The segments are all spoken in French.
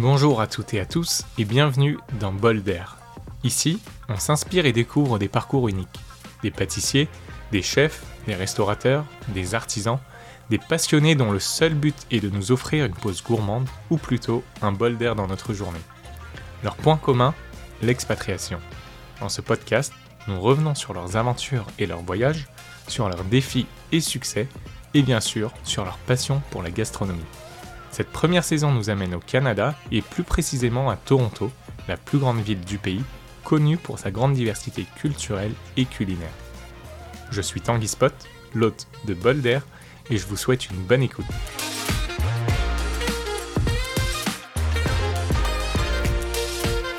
Bonjour à toutes et à tous et bienvenue dans Bol d'air. Ici, on s'inspire et découvre des parcours uniques. Des pâtissiers, des chefs, des restaurateurs, des artisans, des passionnés dont le seul but est de nous offrir une pause gourmande ou plutôt un bol d'air dans notre journée. Leur point commun, l'expatriation. Dans ce podcast, nous revenons sur leurs aventures et leurs voyages, sur leurs défis et succès, et bien sûr sur leur passion pour la gastronomie. Cette première saison nous amène au Canada et plus précisément à Toronto, la plus grande ville du pays, connue pour sa grande diversité culturelle et culinaire. Je suis Tanguy Spot, l'hôte de Bol d'air, et je vous souhaite une bonne écoute.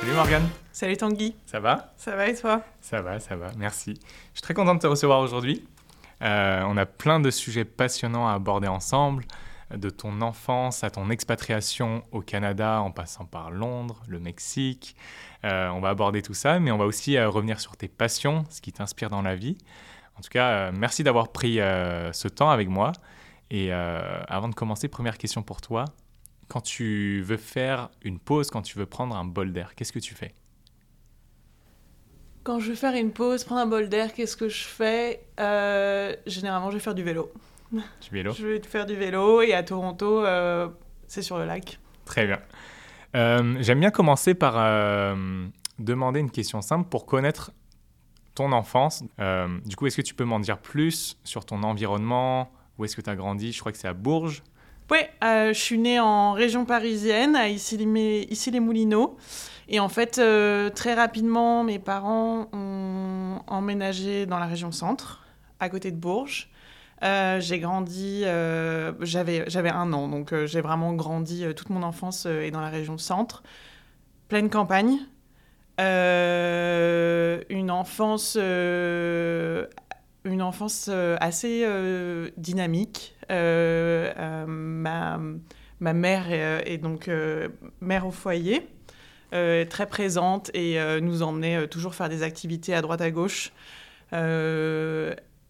Salut Morgane Salut Tanguy, Ça va? Ça va et toi? Ça va, ça va, merci. Je suis très content de te recevoir aujourd'hui. Euh, on a plein de sujets passionnants à aborder ensemble, de ton enfance à ton expatriation au Canada en passant par Londres, le Mexique. Euh, on va aborder tout ça, mais on va aussi euh, revenir sur tes passions, ce qui t'inspire dans la vie. En tout cas, euh, merci d'avoir pris ce temps avec moi. Et avant de commencer, première question pour toi. Quand tu veux faire une pause, quand tu veux prendre un bol d'air, qu'est-ce que tu fais? Quand je veux faire une pause, prendre un bol d'air, qu'est-ce que je fais? Généralement, je vais faire du vélo. Du vélo Je vais faire du vélo et à Toronto, euh, c'est sur le lac. Très bien. Euh, J'aime bien commencer par euh, demander une question simple pour connaître ton enfance. Du coup, est-ce que tu peux m'en dire plus sur ton environnement? Où est-ce que tu as grandi? Je crois que c'est à Bourges. Euh, je suis née en région parisienne, à Issy-les Issy les moulineaux Et en fait, très rapidement, mes parents ont emménagé dans la région centre, à côté de Bourges. Euh, j'ai grandi, euh, j'avais un an, donc euh, j'ai vraiment grandi toute mon enfance et dans la région centre. Pleine campagne. Une enfance, une enfance assez dynamique. Ma, mère est, donc mère au foyer, très présente et nous emmenait toujours faire des activités à droite à gauche.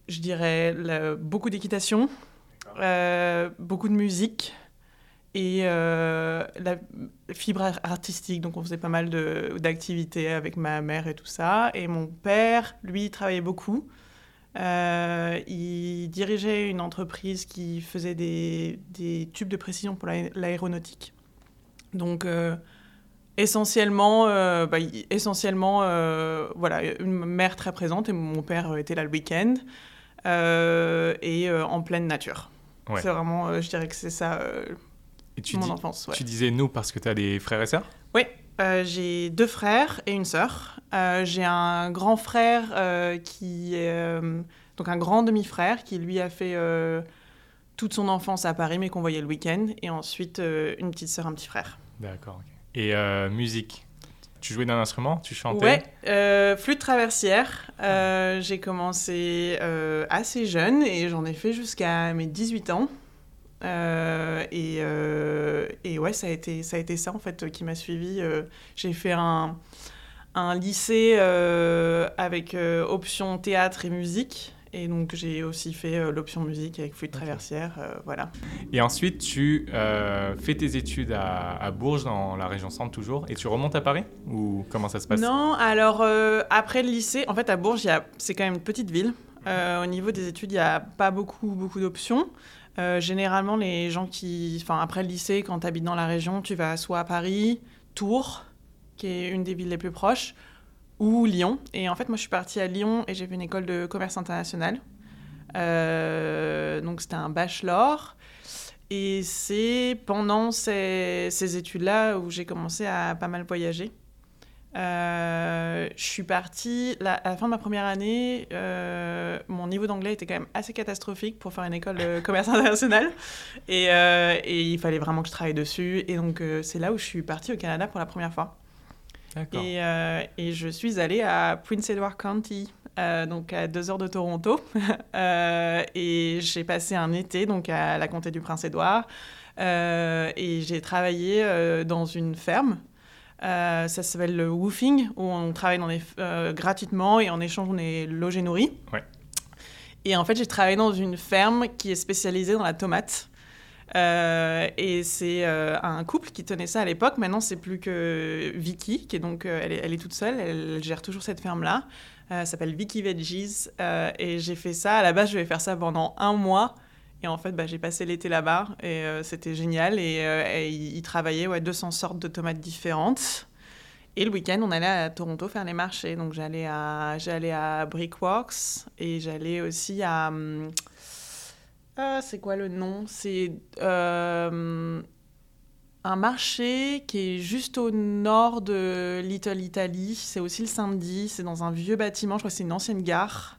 Je dirais la- beaucoup d'équitation, euh, beaucoup de musique et euh, la fibre ar- artistique. Donc on faisait pas mal d'activités avec ma mère et tout ça. Et mon père, lui, travaillait beaucoup. Euh, il dirigeait une entreprise qui faisait des, des tubes de précision pour l'aé- l'aéronautique. Donc essentiellement, euh, bah, essentiellement euh, voilà, une mère très présente et mon père était là le week-end et euh, en pleine nature. Ouais. C'est vraiment, euh, je dirais que c'est ça euh, Et tu, mon dis- enfance. ouais. tu disais nous parce que tu as des frères et sœurs? Oui, euh, j'ai deux frères et une sœur. Euh, j'ai un grand frère euh, qui est euh, donc un grand demi-frère qui lui a fait euh, toute son enfance à Paris mais qu'on voyait le week-end et ensuite euh, une petite sœur, un petit frère. D'accord. Et euh, musique? Tu jouais d'un instrument Tu chantais Ouais, euh, flûte traversière. Euh, j'ai commencé euh, assez jeune et j'en ai fait jusqu'à mes 18 ans. Et, et ouais, ça a, été, ça en fait qui m'a suivi. J'ai fait un, lycée avec option théâtre et musique. Et donc j'ai aussi fait euh, l'option musique avec flûte Ok. traversière. euh, voilà. Et ensuite, tu euh, fais tes études à, à Bourges, dans la région centre toujours, et tu remontes à Paris? Ou comment ça se passe? Non, alors euh, après le lycée, en fait à Bourges, c'est quand même une petite ville. Euh, au niveau des études, il n'y a pas beaucoup, beaucoup d'options. Euh, généralement, les gens qui. Enfin, après le lycée, quand tu habites dans la région, tu vas soit à Paris, Tours, qui est une des villes les plus proches, ou Lyon. Et en fait, moi, je suis partie à Lyon et j'ai fait une école de commerce international. Euh, donc, c'était un bachelor. Et c'est pendant ces, ces études-là où j'ai commencé à pas mal voyager. Euh, je suis partie, la- à la fin de ma première année, euh, mon niveau d'anglais était quand même assez catastrophique pour faire une école de commerce international. Et, euh, et il fallait vraiment que je travaille dessus. Et donc, c'est là où je suis partie au Canada pour la première fois. Et, euh, et je suis allée à Prince Edward County, euh, donc à deux heures de Toronto. Euh, et j'ai passé un été donc à la comté du Prince-Édouard. Euh, et j'ai travaillé dans une ferme. Euh, ça s'appelle le woofing, où on travaille dans les, f- euh, gratuitement et en échange on est logé nourri. Ouais. Et en fait j'ai travaillé dans une ferme qui est spécialisée dans la tomate. Et c'est un couple qui tenait ça à l'époque. Maintenant, c'est plus que Vicky, qui est donc, elle, est, elle est toute seule. Elle, gère toujours cette ferme-là. Elle s'appelle Vicky Veggies. et j'ai fait ça. À la base, je vais faire ça pendant un mois. Et en fait, bah, j'ai passé l'été là-bas et c'était génial. Et, ils travaillaient ouais, 200 sortes de tomates différentes. Et le week-end, on allait à Toronto faire les marchés. Donc j'allais à, j'allais à Brickworks et j'allais aussi à. Hum, euh, c'est quoi le nom? C'est euh, un marché qui est juste au nord de Little Italy. C'est aussi le samedi. C'est dans un vieux bâtiment. Je crois que c'est une ancienne gare.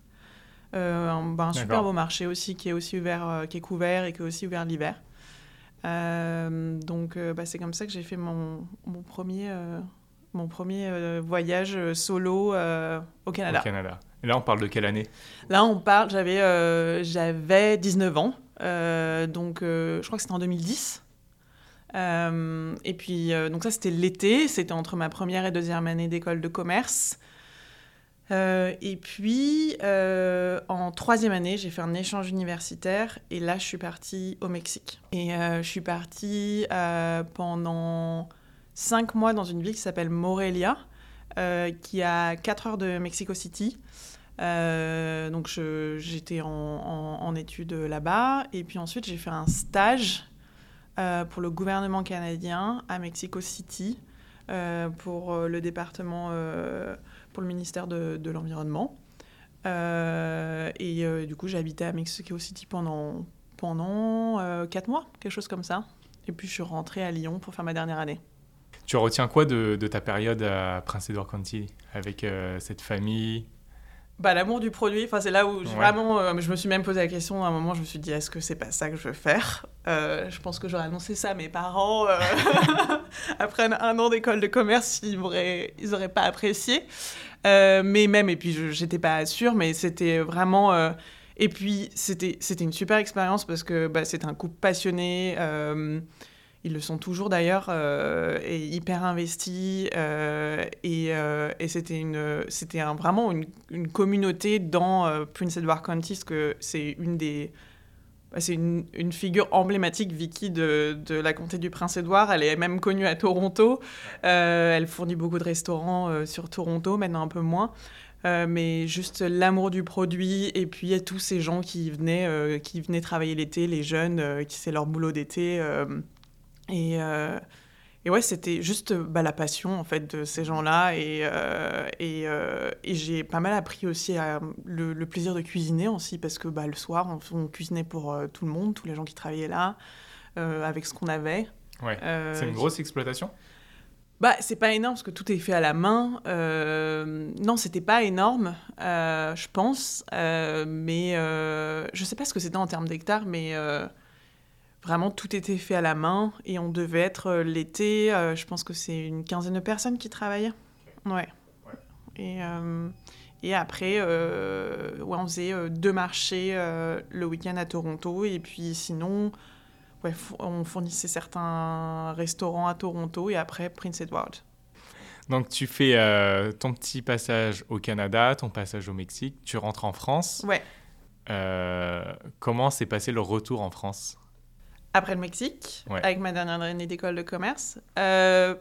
Euh, un, bah, un super beau marché aussi qui est aussi ouvert, qui est couvert et qui est aussi ouvert l'hiver. donc bah, c'est comme ça que j'ai fait mon, mon premier mon premier voyage solo au Canada. Au Canada. Et là, on parle de quelle année? Là, on parle, j'avais, j'avais 19 ans, donc je crois que c'était en 2010. et puis, donc ça, c'était l'été, c'était entre ma première et deuxième année d'école de commerce. et puis, en troisième année, j'ai fait un échange universitaire et là, je suis partie au Mexique. Et je suis partie pendant cinq mois dans une ville qui s'appelle Morelia, euh, qui a 4 heures de Mexico City. Euh, donc j'étais en, études là-bas. Et puis ensuite, j'ai fait un stage euh, pour le gouvernement canadien à Mexico City pour le département, pour le ministère de, l'Environnement. et du coup, habité à Mexico City pendant, pendant 4 mois, quelque chose comme ça. Et puis je suis rentrée à Lyon pour faire ma dernière année. Tu retiens quoi de, ta période à Prince Edward County avec euh, cette famille? Bah, l'amour du produit, enfin, c'est là où vraiment, euh, je me suis même posé la question à un moment, je me suis dit, est-ce que c'est pas ça que je veux faire? Euh, Je pense que j'aurais annoncé ça à mes parents. après un, an d'école de commerce, ils n'auraient ils auraient pas apprécié. mais même, et puis j'étais pas sûre, mais c'était vraiment... et puis c'était une super expérience parce que bah, c'est un couple passionné ils le sont toujours d'ailleurs, euh, et hyper investis. Euh, et, euh, et c'était une, c'était un, vraiment une, communauté dans Prince Edward County, parce que c'est une des. Bah, c'est une, figure emblématique, Vicky, de, de, la comté du Prince Edward. Elle est même connue à Toronto. elle fournit beaucoup de restaurants sur Toronto, maintenant un peu moins. mais juste l'amour du produit et puis tous ces gens qui venaient, qui venaient travailler l'été, les jeunes, qui c'est leur boulot d'été. Et, euh, et ouais, c'était juste bah, la passion en fait de ces gens-là. Et, euh, et, euh, et j'ai pas mal appris aussi le, plaisir de cuisiner aussi, parce que bah, le soir, on, cuisinait pour tout le monde, tous les gens qui travaillaient là, avec ce qu'on avait. Ouais. C'est une grosse exploitation? Bah, c'est pas énorme parce que tout est fait à la main. non, c'était pas énorme, je pense. mais je sais pas ce que c'était en termes d'hectares, mais Vraiment, tout était fait à la main et on devait être euh, l'été, euh, je pense que c'est une quinzaine de personnes qui travaillaient. Ouais. Et, euh, et après, ouais, on faisait deux marchés le week-end à Toronto et puis sinon, ouais, on fournissait certains restaurants à Toronto et après Prince Edward. Donc tu fais ton petit passage au Canada, ton passage au Mexique, tu rentres en France. Ouais. comment s'est passé le retour en France? Après le Mexique, avec ma dernière année d'école de commerce. Euh,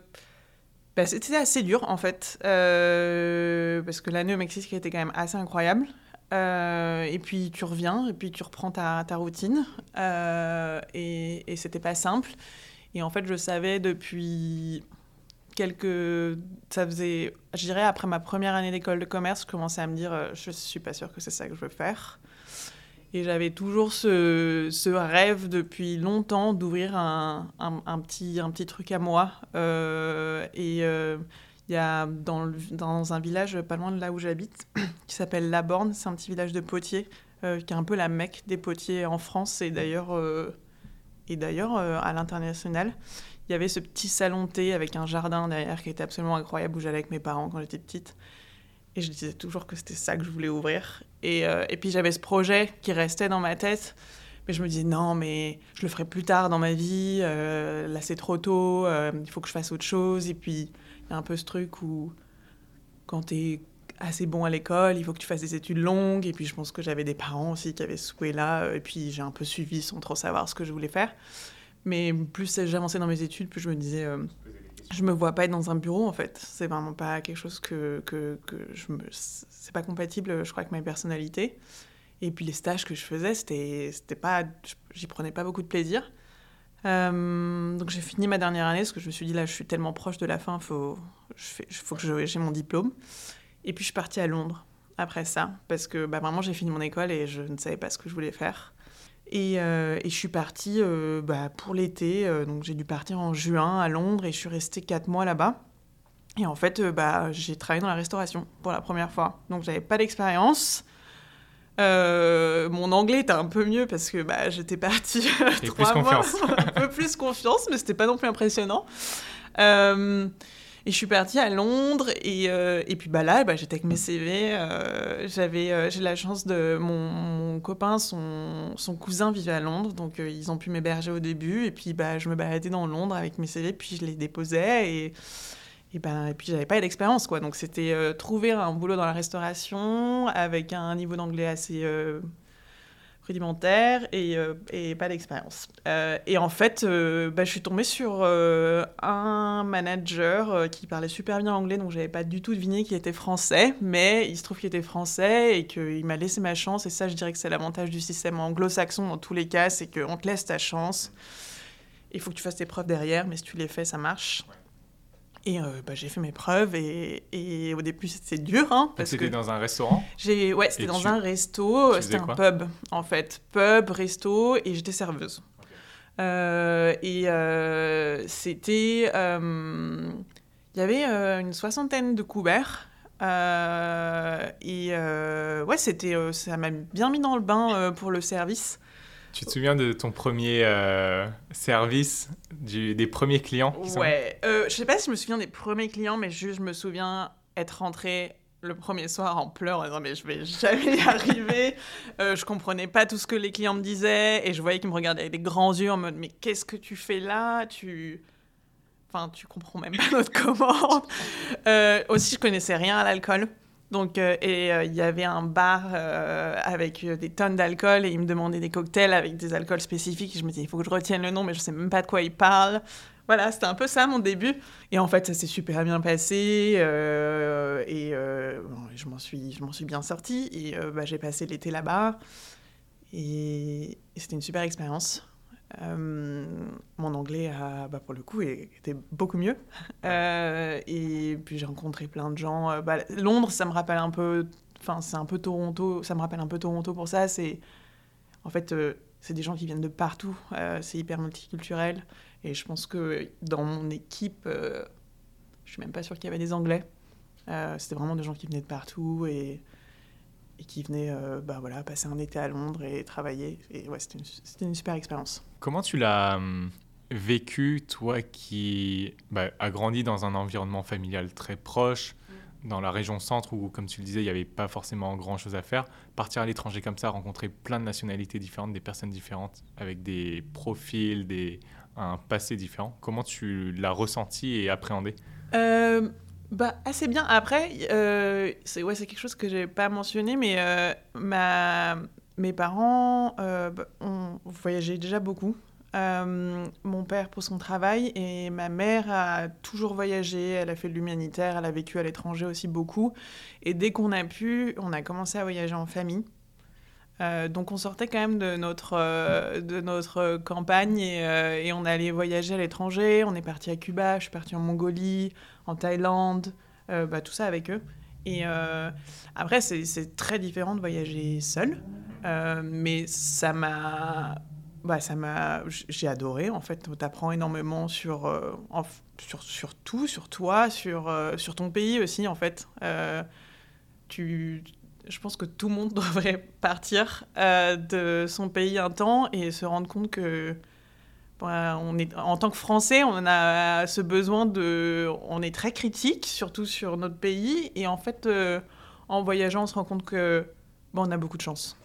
bah, c'était assez dur, en fait, euh, parce que l'année au Mexique était quand même assez incroyable. Euh, et puis tu reviens, et puis tu reprends ta, ta routine. et, et c'était pas simple. Et en fait, je savais depuis quelques. Ça faisait. Je dirais, après ma première année d'école de commerce, je commençais à me dire je suis pas sûre que c'est ça que je veux faire. Et j'avais toujours ce, ce, rêve depuis longtemps d'ouvrir un, un, petit, un petit truc à moi. Euh, et euh, il y a dans, dans, un village pas loin de là où j'habite, qui s'appelle La Borne, c'est un petit village de potiers, euh, qui est un peu la mecque des potiers en France et d'ailleurs et d'ailleurs à l'international. Il y avait ce petit salon thé avec un jardin derrière qui était absolument incroyable où j'allais avec mes parents quand j'étais petite. Et je disais toujours que c'était ça que je voulais ouvrir. Et, euh, et puis j'avais ce projet qui restait dans ma tête. Mais je me disais, non, mais je le ferai plus tard dans ma vie. Euh, là, c'est trop tôt. Euh, il faut que je fasse autre chose. Et puis, il y a un peu ce truc où, quand tu es assez bon à l'école, il faut que tu fasses des études longues. Et puis, je pense que j'avais des parents aussi qui avaient ce souhait-là. Et puis, j'ai un peu suivi sans trop savoir ce que je voulais faire. mais plus j'avançais dans mes études, plus je me disais, je me vois pas être dans un bureau en fait. C'est vraiment pas quelque chose que, que, je me. C'est pas compatible, je crois, avec ma personnalité. Et puis les stages que je faisais, c'était, c'était pas, j'y prenais pas beaucoup de plaisir. Euh, donc j'ai fini ma dernière année parce que je me suis dit là, je suis tellement proche de la fin, faut, je faut que j'ai mon diplôme. Et puis je suis partie à Londres après ça parce que bah, vraiment j'ai fini mon école et je ne savais pas ce que je voulais faire. Et, euh, et je suis partie euh, bah, pour l'été, donc j'ai dû partir en juin à Londres et je suis restée quatre mois là-bas. Et en fait, bah, j'ai travaillé dans la restauration pour la première fois. Donc j'avais pas d'expérience. Euh, mon anglais était un peu mieux parce que bah, j'étais partie trois plus mois, confiance. un peu plus confiance, mais c'était pas non plus impressionnant. Euh, et je suis partie à Londres et, euh, et puis bah là, bah, j'étais avec mes CV. j'avais, j'ai la chance de mon, mon, copain, son, son cousin vivait à Londres, donc ils ont pu m'héberger au début. Et puis bah, je me baladais dans Londres avec mes CV, puis je les déposais et et, ben, et puis j'avais pas d'expérience quoi donc c'était euh, trouver un boulot dans la restauration avec un niveau d'anglais assez euh, rudimentaire et, euh, et pas d'expérience. Et en fait ben, je suis tombée sur un manager qui parlait super bien anglais donc j'avais pas du tout deviné qu'il était français mais il se trouve qu'il était français et qu'il m'a laissé ma chance et ça je dirais que c'est l'avantage du système anglo-saxon dans tous les cas c'est qu'on te laisse ta chance. Il faut que tu fasses tes preuves derrière mais si tu les fais ça marche et euh, bah, j'ai fait mes preuves et, et au début c'était dur. Hein, parce c'était dans un restaurant j'ai, Ouais, c'était dans un resto, c'était un pub en fait. Pub, resto et j'étais serveuse. Euh, et euh, c'était. Il y avait une soixantaine de couverts. et ouais, c'était, ça m'a bien mis dans le bain pour le service. Tu te souviens de ton premier euh, service, du, des premiers clients qui Ouais, euh, je sais pas si je me souviens des premiers clients, mais juste je me souviens être rentrée le premier soir en pleurs en disant mais je vais jamais y arriver. euh, je comprenais pas tout ce que les clients me disaient et je voyais qu'ils me regardaient avec des grands yeux en mode mais qu'est-ce que tu fais là? Tu Enfin, tu comprends même pas notre commande. Euh, aussi, je connaissais rien à l'alcool. Donc, euh, et euh, il y avait un bar euh, avec des tonnes d'alcool et il me demandait des cocktails avec des alcools spécifiques. Et je me disais, il faut que je retienne le nom, mais je sais même pas de quoi il parle. Voilà, c'était un peu ça mon début. Et en fait, ça s'est super bien passé et je m'en suis, suis bien sortie. Et bah, j'ai passé l'été là-bas et c'était une super expérience. Euh, mon anglais, a, bah, pour le coup, était beaucoup mieux. Euh, et puis j'ai rencontré plein de gens. Euh, bah, Londres, ça me rappelle un peu. Enfin, c'est un peu Toronto. Ça me rappelle un peu Toronto pour ça. C'est en fait, c'est des gens qui viennent de partout. c'est hyper multiculturel. Et je pense que dans mon équipe, je suis même pas sûre qu'il y avait des Anglais. C'était vraiment des gens qui venaient de partout et et qui venait euh, bah, voilà, passer un été à Londres et travailler. Et ouais, c'était une, une, super expérience. Comment tu l'as hum, vécu, toi qui bah, as grandi dans un environnement familial très proche, mm. dans la région centre où, comme tu le disais, il n'y avait pas forcément grand-chose à faire, partir à l'étranger comme ça, rencontrer plein de nationalités différentes, des personnes différentes, avec des profils, des, un passé différent, comment tu l'as ressenti et appréhendé? Euh, bah, assez bien. Après, euh, c'est ouais, quelque chose que j'ai pas mentionné, mais euh, ma... mes parents euh, bah, ont voyagé déjà beaucoup. Mon père pour son travail et ma mère a toujours voyagé, elle a fait de l'humanitaire, elle a vécu à l'étranger aussi beaucoup. Et dès qu'on a pu, on a commencé à voyager en famille. Euh, donc on sortait quand même de notre, euh, de notre campagne et, euh, on allait voyager à l'étranger. On est parti à Cuba, je suis partie en Mongolie, en Thaïlande, bah, tout ça avec eux. Et après, c'est très différent de voyager seul, mais ça m'a... Bah, ça m'a j'ai adoré en fait t'apprends énormément sur, sur sur tout sur toi sur sur ton pays aussi en fait tu je pense que tout le monde devrait partir euh, de son pays un temps et se rendre compte que est, en tant que Français, on a ce besoin de... On est très critique, surtout sur notre pays. Et en fait, euh, en voyageant, on se rend compte que bon, on a beaucoup de chance.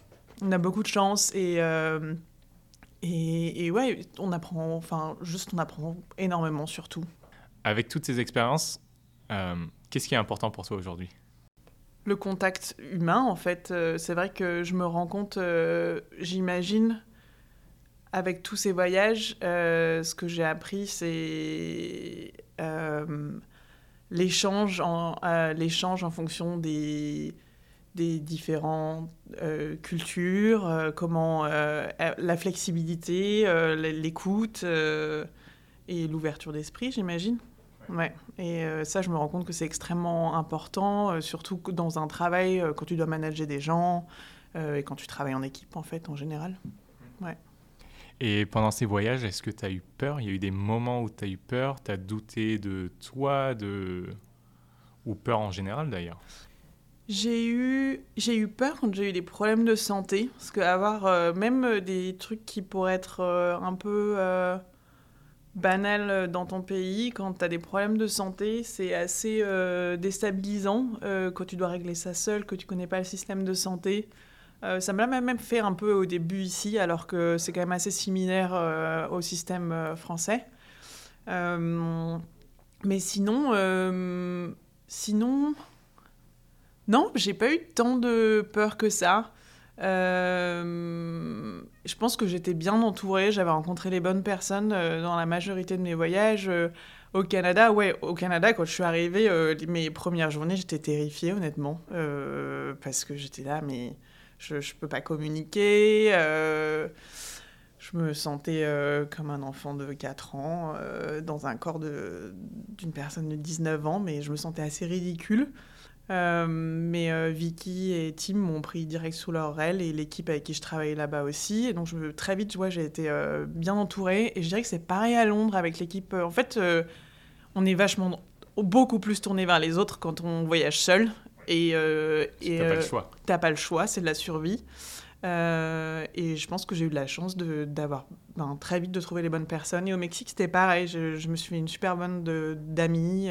On a beaucoup de chance et, euh, et, et, ouais, on apprend, enfin, juste on apprend énormément sur tout. Avec toutes ces expériences, qu'est-ce qui est important pour toi aujourd'hui? Le contact humain, en fait. Euh, c'est vrai que je me rends compte, euh, j'imagine, avec tous ces voyages, ce que j'ai appris, c'est l'échange en, en fonction des, des différentes cultures, comment la flexibilité, l'écoute et l'ouverture d'esprit, j'imagine. Ouais. Et euh, ça, je me rends compte que c'est extrêmement important, euh, surtout dans un travail euh, quand tu dois manager des gens et quand tu travailles en équipe, en fait, en général. Ouais. Et pendant ces voyages, est-ce que tu as eu peur? Il y a eu des moments où tu as eu peur, tu as douté de toi, de... ou peur en général d'ailleurs? J'ai eu, j'ai eu peur quand j'ai eu des problèmes de santé, parce qu'avoir même des trucs qui pourraient être un peu banal euh, dans ton pays, quand tu as des problèmes de santé, c'est assez euh, déstabilisant euh, quand tu dois régler ça seul, que tu connais pas le système de santé. ça me l'a même fait un peu au début ici, alors que c'est quand même assez similaire au système français. mais sinon, sinon, non, j'ai pas eu tant de peur que ça. Euh, je pense que j'étais bien entourée, j'avais rencontré les bonnes personnes euh, dans la majorité de mes voyages. Euh, au Canada, ouais, au Canada, quand je suis arrivée, mes premières journées, j'étais terrifiée, honnêtement, parce que j'étais là, mais je ne peux pas communiquer. je me sentais comme un enfant de 4 ans dans un corps d'une personne de 19 ans, mais je me sentais assez ridicule. Euh, mais euh, Vicky et Tim m'ont pris direct sous leur aile et l'équipe avec qui je travaillais là-bas aussi. Et donc je, très vite, vois, j'ai été euh, bien entourée. Et je dirais que c'est pareil à Londres avec l'équipe. En fait, on est vachement, beaucoup plus tourné vers les autres quand on voyage seul. Et t'as pas le choix. T'as pas le choix, c'est de la survie. et je pense que j'ai eu de la chance d'avoir ben, très vite de trouver les bonnes personnes. Et au Mexique, c'était pareil. Je, je, me suis fait une super bonne d'amis.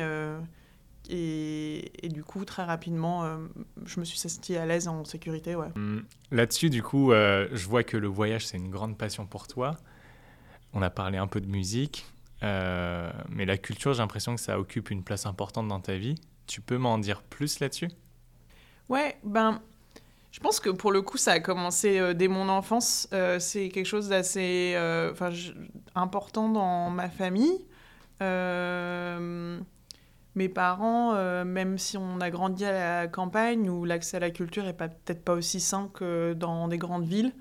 Et, du coup, très rapidement, euh, je me suis sentie à l'aise en sécurité. Ouais. Hum, là-dessus, du coup, euh, je vois que le voyage, c'est une grande passion pour toi. On a parlé un peu de musique, euh, mais la culture, j'ai l'impression que ça occupe une place importante dans ta vie. Tu peux m'en dire plus là-dessus? Ouais, ben, je pense que pour le coup, ça a commencé dès mon enfance. c'est quelque chose d'assez important dans ma famille. Euh, mes parents, euh, même si on a grandi à la campagne où l'accès à la culture n'est peut-être pas aussi simple que dans des grandes villes,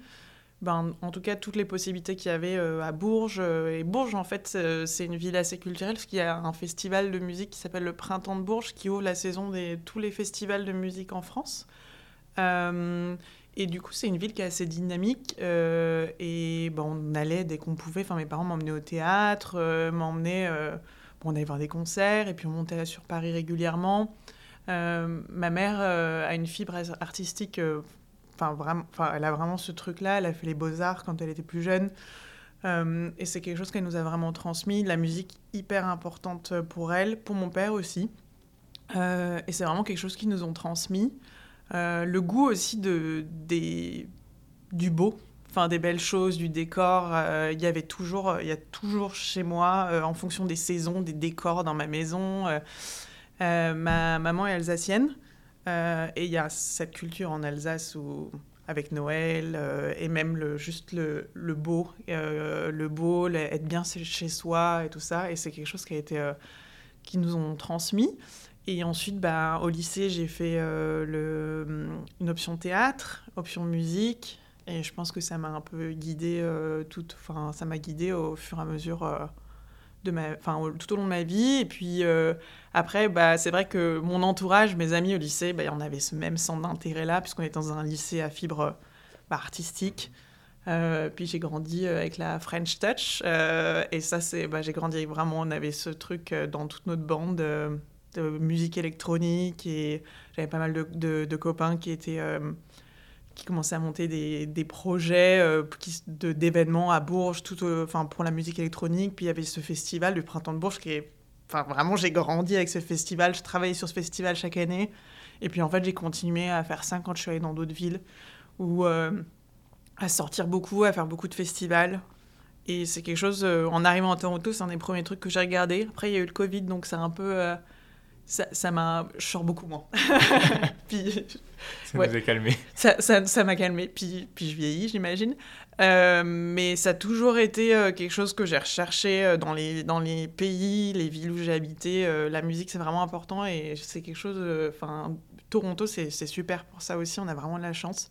ben, en tout cas, toutes les possibilités qu'il y avait euh, à Bourges. Euh, et Bourges, en fait, c'est une ville assez culturelle parce qu'il y a un festival de musique qui s'appelle le Printemps de Bourges qui ouvre la saison de tous les festivals de musique en France. et du coup, c'est une ville qui est assez dynamique. et ben, on allait dès qu'on pouvait. Enfin, mes parents m'emmenaient au théâtre, m'emmenaient on allait voir des concerts et puis on montait sur Paris régulièrement. Euh, ma mère euh, a une fibre artistique, euh, enfin vraiment, elle a vraiment ce truc-là. Elle a fait les beaux-arts quand elle était plus jeune. et c'est quelque chose qu'elle nous a vraiment transmis. La musique hyper importante pour elle, pour mon père aussi. et c'est vraiment quelque chose qu'ils nous ont transmis. le goût aussi de, des, du beau, enfin des belles choses, du décor. Euh, il y avait toujours, euh, il y a toujours chez moi, euh, en fonction des saisons, des décors dans ma maison. ma maman est alsacienne et il y a cette culture en Alsace où avec Noël et même le, juste le, le beau, le beau, être bien chez soi et tout ça. Et c'est quelque chose qui a été, qui nous ont transmis. Et ensuite, bah, au lycée, j'ai fait le, une option théâtre, option musique, et je pense que ça m'a un peu guidée euh, enfin, ça m'a guidée au fur et à mesure euh, de ma, enfin, tout au long de ma vie. Et puis euh, après, bah, c'est vrai que mon entourage, mes amis au lycée, bah, on avait ce même centre d'intérêt-là, puisqu'on est dans un lycée à fibre bah, artistique. puis j'ai grandi avec la French Touch. et ça, c'est, bah, j'ai grandi vraiment, on avait ce truc dans toute notre bande de musique électronique. Et j'avais pas mal de copains qui étaient qui commençait à monter des, des projets euh, de, d'événements à Bourges, tout, enfin, pour la musique électronique. Puis il y avait ce festival du Printemps de Bourges qui est... Enfin, vraiment, j'ai grandi avec ce festival. Je travaillais sur ce festival chaque année. Et puis, en fait, j'ai continué à faire ça quand je suis allée dans d'autres villes, ou euh, à sortir beaucoup, à faire beaucoup de festivals. Et c'est quelque chose, euh, en arrivant à Toronto, c'est un des premiers trucs que j'ai regardé. Après, il y a eu le Covid, donc c'est un peu... ça, ça m'a... Je sors beaucoup moins. puis Ça nous a calmé. Ça, ça, ça m'a calmé, puis, puis je vieillis, j'imagine. Euh, mais ça a toujours été euh, quelque chose que j'ai recherché euh, dans, les, dans les pays, les villes où j'ai habité. la musique, c'est vraiment important et c'est quelque chose. Enfin, Toronto, c'est super pour ça aussi. On a vraiment de la chance.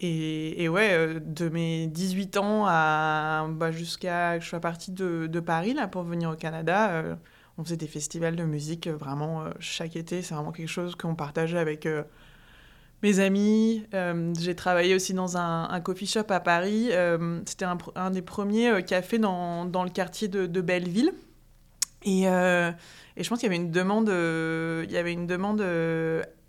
Et, et, ouais, de mes 18 ans à bah, jusqu'à que je sois partie de, de, Paris là, pour venir au Canada, on faisait des festivals de musique vraiment chaque été. C'est vraiment quelque chose qu'on partageait avec mes amis. Euh, j'ai travaillé aussi dans un, coffee shop à Paris. Euh, c'était un, des premiers euh, cafés dans, dans, le quartier de Belleville. Et, et, je pense qu'il y avait une demande, il y avait une demande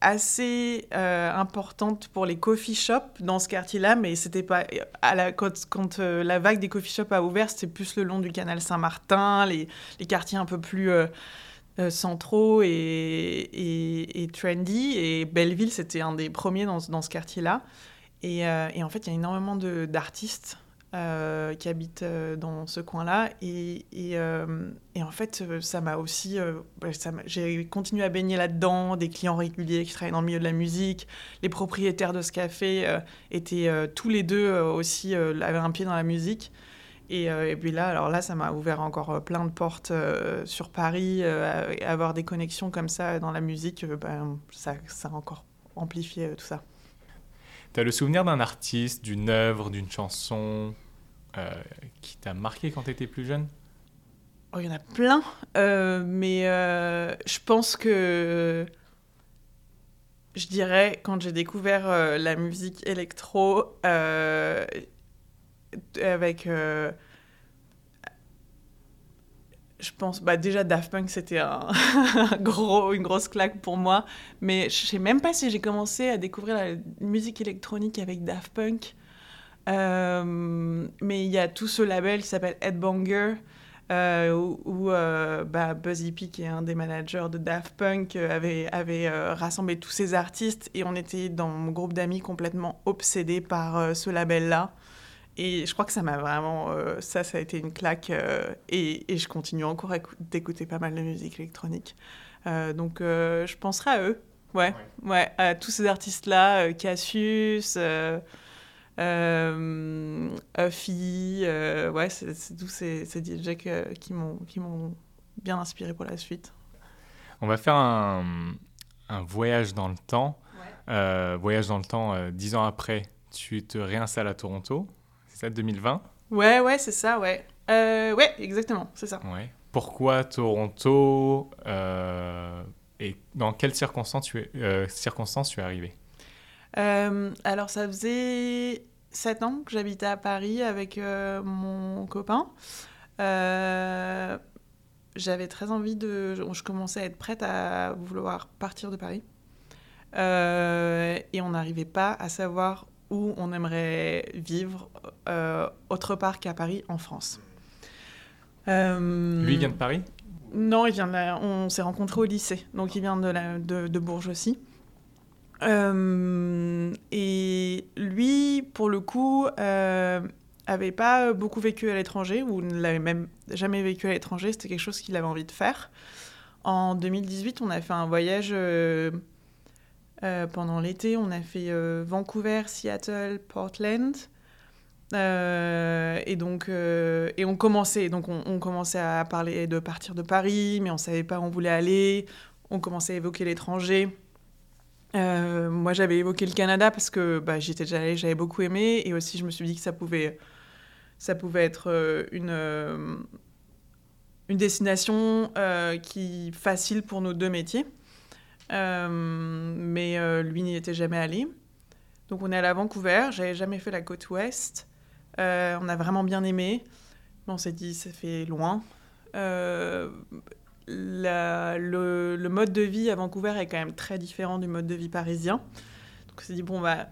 assez importante pour les coffee shops dans ce quartier-là, mais c'était pas à la, quand, la vague des coffee shops a ouvert, c'était plus le long du canal Saint-Martin, les, quartiers un peu plus euh, centraux et, trendy. Et Belleville, c'était un des premiers dans, ce quartier-là. Euh, et, en fait, il y a énormément d'artistes euh, qui habitent dans ce coin-là. Et, et, en fait, ça m'a aussi. J'ai continué à baigner là-dedans, des clients réguliers qui travaillent dans le milieu de la musique. Les propriétaires de ce café étaient tous les deux aussi, avaient un pied dans la musique. Euh, et, puis là, alors là, ça m'a ouvert encore euh, plein de portes euh, sur Paris. avoir des connexions comme ça dans la musique, ben, ça, ça a encore amplifié tout ça. Tu as le souvenir d'un artiste, d'une œuvre, d'une chanson qui t'a marqué quand tu plus jeune? Oh, Il y en a plein, mais je pense que je dirais quand j'ai découvert la musique électro avec euh, je pense bah déjà Daft Punk c'était un gros une grosse claque pour moi. Mais je sais même pas si j'ai commencé à découvrir la musique électronique avec Daft Punk. Euh, mais il y a tout ce label qui s'appelle Headbanger euh, où, euh, bah, Buzz Hippie, qui est un des managers de Daft Punk, avait, avait rassemblé tous ces artistes. Et on était dans mon groupe d'amis complètement obsédés par ce label-là. Et je crois que ça m'a vraiment. Euh, ça, ça a été une claque. Euh, et, et, je continue encore d'écouter pas mal de musique électronique. Euh, donc, je penserai à eux. Ouais, ouais, à tous ces artistes-là, Cassius, Uffy, ouais, c'est tous ces, ces DJ qui m'ont bien inspiré pour la suite. On va faire un, un voyage dans le temps. voyage dans le temps, dix ans après, tu te réinstalles à Toronto. C'est 2020 Ouais, ouais, c'est ça, ouais. Euh, ouais, exactement, c'est ça. Ouais. Pourquoi Toronto euh, Et dans quelles circonstances tu es, euh, circonstances tu es arrivé? Alors, ça faisait 7 ans que j'habitais à Paris avec mon copain. J'avais très envie de... Je commençais à être prête à vouloir partir de Paris. et on n'arrivait pas à savoir où on aimerait vivre euh, autre part qu'à Paris, en France. Euh, Lui, il vient de Paris? Non, il vient de on s'est rencontrés au lycée, donc il vient de, la... de, Bourges aussi. Euh, et lui, pour le coup, avait pas beaucoup vécu à l'étranger, ou ne l'avait même jamais vécu à l'étranger, c'était quelque chose qu'il avait envie de faire. En 2018, on a fait un voyage euh, pendant l'été, on a fait euh, Vancouver, Seattle, Portland. Euh, et donc, et on commençait, donc on, commençait à parler de partir de Paris, mais on savait pas où on voulait aller. On commençait à évoquer l'étranger. moi, j'avais évoqué le Canada parce que bah, j'étais déjà allée, j'avais beaucoup aimé, et aussi je me suis dit que ça pouvait, ça pouvait être une une destination qui facile pour nos deux métiers. Euh, mais euh, lui n'y était jamais allé. Donc on est allé à Vancouver, j'avais jamais fait la côte ouest. Euh, on a vraiment bien aimé. on s'est dit, ça fait loin. le, mode de vie à Vancouver est quand même très différent du mode de vie parisien. Donc on s'est dit, bon, bah,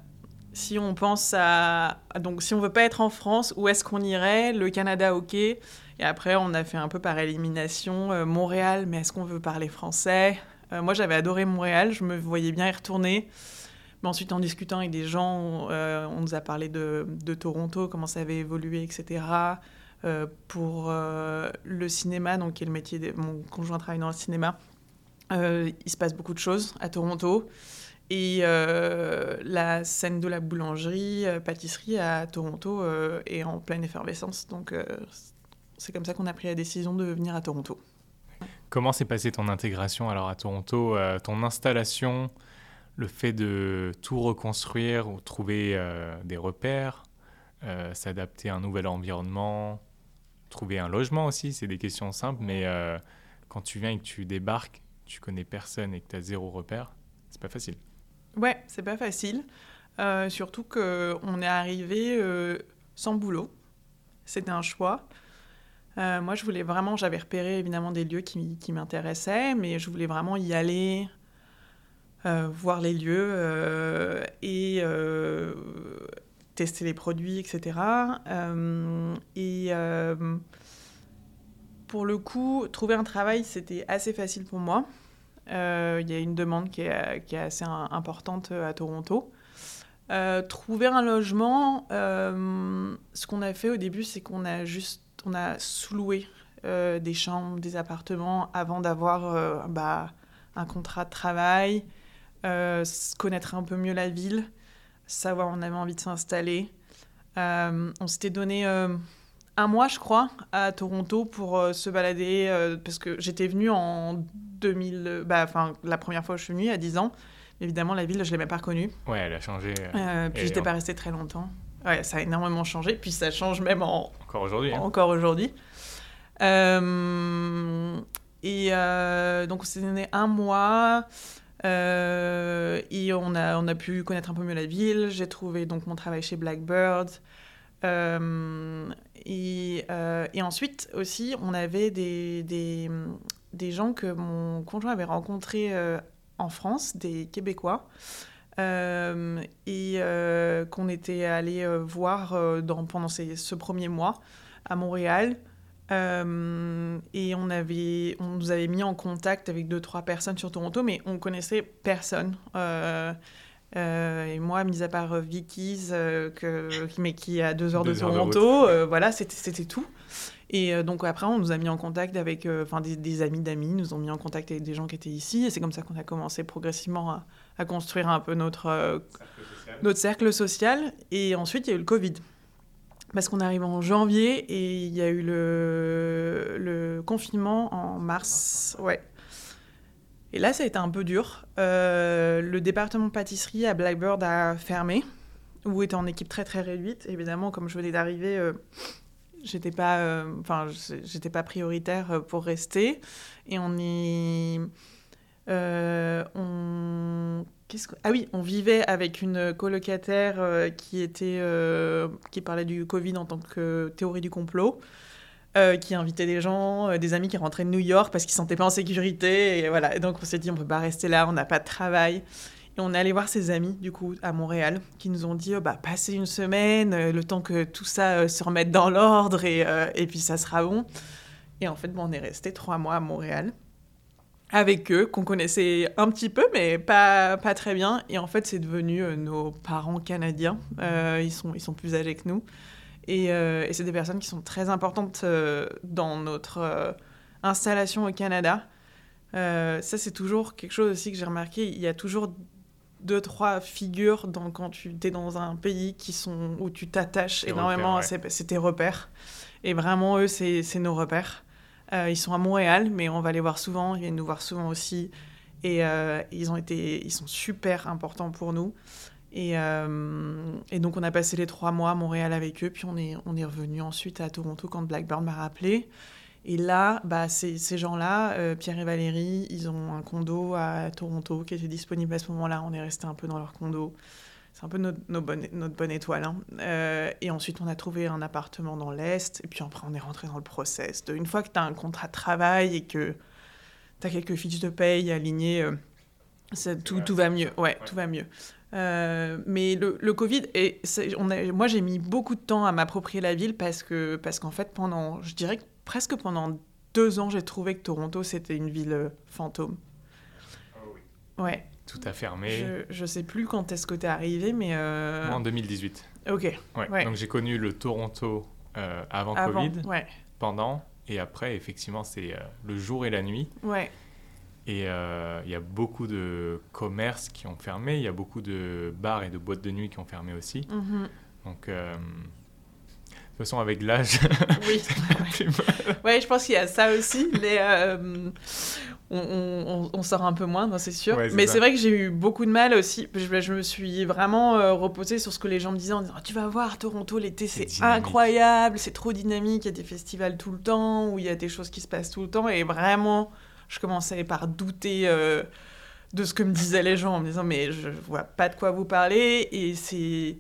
si on pense à. Donc si on veut pas être en France, où est-ce qu'on irait? Le Canada, ok. Et après, on a fait un peu par élimination Montréal, mais est-ce qu'on veut parler français? Euh, moi, j'avais adoré Montréal, je me voyais bien y retourner. Mais ensuite, en discutant avec des gens, euh, on nous a parlé de, Toronto, comment ça avait évolué, etc. Euh, pour le cinéma, donc qui est le métier de mon conjoint travaille dans le cinéma, il se passe beaucoup de choses à Toronto. Et la scène de la boulangerie, pâtisserie à Toronto est en pleine effervescence. Donc, c'est comme ça qu'on a pris la décision de venir à Toronto. Comment s'est passée ton intégration alors à Toronto, ton installation le fait de tout reconstruire ou trouver euh, des repères, euh, s'adapter à un nouvel environnement, trouver un logement aussi, c'est des questions simples, mais euh, quand tu viens et que tu débarques, tu connais personne et que tu as zéro repère, c'est pas facile. Ouais, c'est pas facile. surtout qu'on est arrivé sans boulot. C'était un choix. Moi, je voulais vraiment, j'avais repéré évidemment des lieux qui, qui m'intéressaient, mais je voulais vraiment y aller euh, voir les lieux euh, et euh, tester les produits, etc. et pour le coup, trouver un travail, c'était assez facile pour moi. Il y a une demande qui est, qui est assez importante à Toronto. trouver un logement, ce qu'on a fait au début, c'est qu'on a juste on a sous-loué des chambres, des appartements avant d'avoir bah, un contrat de travail euh, connaître un peu mieux la ville, savoir où on avait envie de s'installer. Euh, on s'était donné euh, un mois, je crois, à Toronto pour se balader, parce que j'étais venue en 2000, bah, enfin la première fois où je suis venue, a 10 ans. Évidemment, la ville, je ne l'ai même pas reconnue. Ouais, elle a changé. puis j'étais pas restée très longtemps. Ouais, ça a énormément changé, puis ça change même en... Encore aujourd'hui. Hein. Encore aujourd'hui. et donc on s'est donné un mois. Euh, et on a, on a pu connaître un peu mieux la ville. J'ai trouvé donc mon travail chez Blackbird. Euh, et, euh, et, ensuite aussi, on avait des, des, des, gens que mon conjoint avait rencontrés en France, des Québécois. Et qu'on était allé voir dans, pendant ces, ce premier mois à Montréal. Euh, et on, avait, on nous avait mis en contact avec deux, trois personnes sur Toronto, mais on connaissait personne. Euh, euh, et moi, mis à part Vicky's, que, mais qui est à deux heures de Toronto, voilà, c'était tout. Et donc après, on nous a mis en contact avec enfin des, des, amis d'amis, nous ont mis en contact avec des gens qui étaient ici. Et c'est comme ça qu'on a commencé progressivement à, à, construire un peu notre, notre cercle social. Et ensuite, il y a eu le Covid. Parce qu'on arrive en janvier et il y a eu le, le confinement en mars. Ouais. Et là, ça a été un peu dur. Euh, le département pâtisserie à Blackbird a fermé, ou était en équipe très très réduite. Évidemment, comme je venais d'arriver, euh, j'étais pas, euh, enfin, j'étais pas prioritaire pour rester. Et on est, on ah oui, on vivait avec une colocataire euh, qui était euh, qui parlait du Covid en tant que théorie du complot, euh, qui invitait des gens, des amis qui rentraient de New York parce qu'ils se sentaient pas en sécurité et voilà. donc on s'est dit on peut pas rester là, on n'a pas de travail. Et on est allé voir ses amis du coup à Montréal qui nous ont dit oh, bah passez une semaine, le temps que tout ça se remette dans l'ordre et, et puis ça sera bon. Et en fait, on est resté trois mois à Montréal avec eux, qu'on connaissait un petit peu, mais pas, pas très bien. Et en fait, c'est devenu euh, nos parents canadiens. Euh, ils, sont, ils sont plus âgés que nous. Et, euh, et c'est des personnes qui sont très importantes dans notre installation au Canada. ça, c'est toujours quelque chose aussi que j'ai remarqué. Il y a toujours deux, trois figures dans, quand tu es dans un pays qui sont, où tu t'attaches énormément repères, à tes repères. Et vraiment, eux, c'est nos repères. Euh, ils sont à Montréal, mais on va les voir souvent. Ils viennent nous voir souvent aussi. Et euh, ils, ont été, ils sont super importants pour nous. Et, euh, et, donc, on a passé les trois mois à Montréal avec eux. Puis, on est, on est revenu ensuite à Toronto quand Blackburn m'a rappelé. Et là, bah, ces gens-là, Pierre et Valérie, ils ont un condo à Toronto qui était disponible à ce moment-là. On est resté un peu dans leur condo. C'est un peu notre, notre bonne étoile. Hein. Euh, et ensuite, on a trouvé un appartement dans l'Est. Et puis après, on est rentré dans le process. De, une fois que tu as un contrat de travail et que tu as quelques fiches de paye alignées, euh, tout, tout, va mieux. Ouais, tout va mieux. Euh, mais le, le Covid, et on a, moi j'ai mis beaucoup de temps à m'approprier la ville parce que parce qu'en fait pendant, je dirais que presque pendant deux ans, j'ai trouvé que Toronto c'était une ville fantôme. Ouais. Tout a fermé. Je, ne sais plus quand est-ce que tu es arrivé, mais... Euh... en 2018. Ok. Ouais. Donc j'ai connu le Toronto euh, avant, Covid, ouais. pendant, et après, effectivement, c'est euh, le jour et la nuit. Ouais. Et il y a beaucoup de commerces qui ont fermé, il y a beaucoup de bars et de boîtes de nuit qui ont fermé aussi. Mhm. Donc, toute façon, avec l'âge, Oui. ouais, je pense qu'il y a ça aussi. Mais euh, on, on- on sort un peu moins, c'est sûr. Ouais, mais c'est vrai que j'ai eu beaucoup de mal aussi. Je, je me suis vraiment euh, reposée sur ce que les gens me disaient en disant Tu vas voir, Toronto, l'été, C'est incroyable, c'est trop dynamique, il y a des festivals tout le temps, où il y a des choses qui se passent tout le temps. Et vraiment, je commençais par douter. euh, de ce que me disaient les gens en me disant mais je vois pas de quoi vous parlez et c'est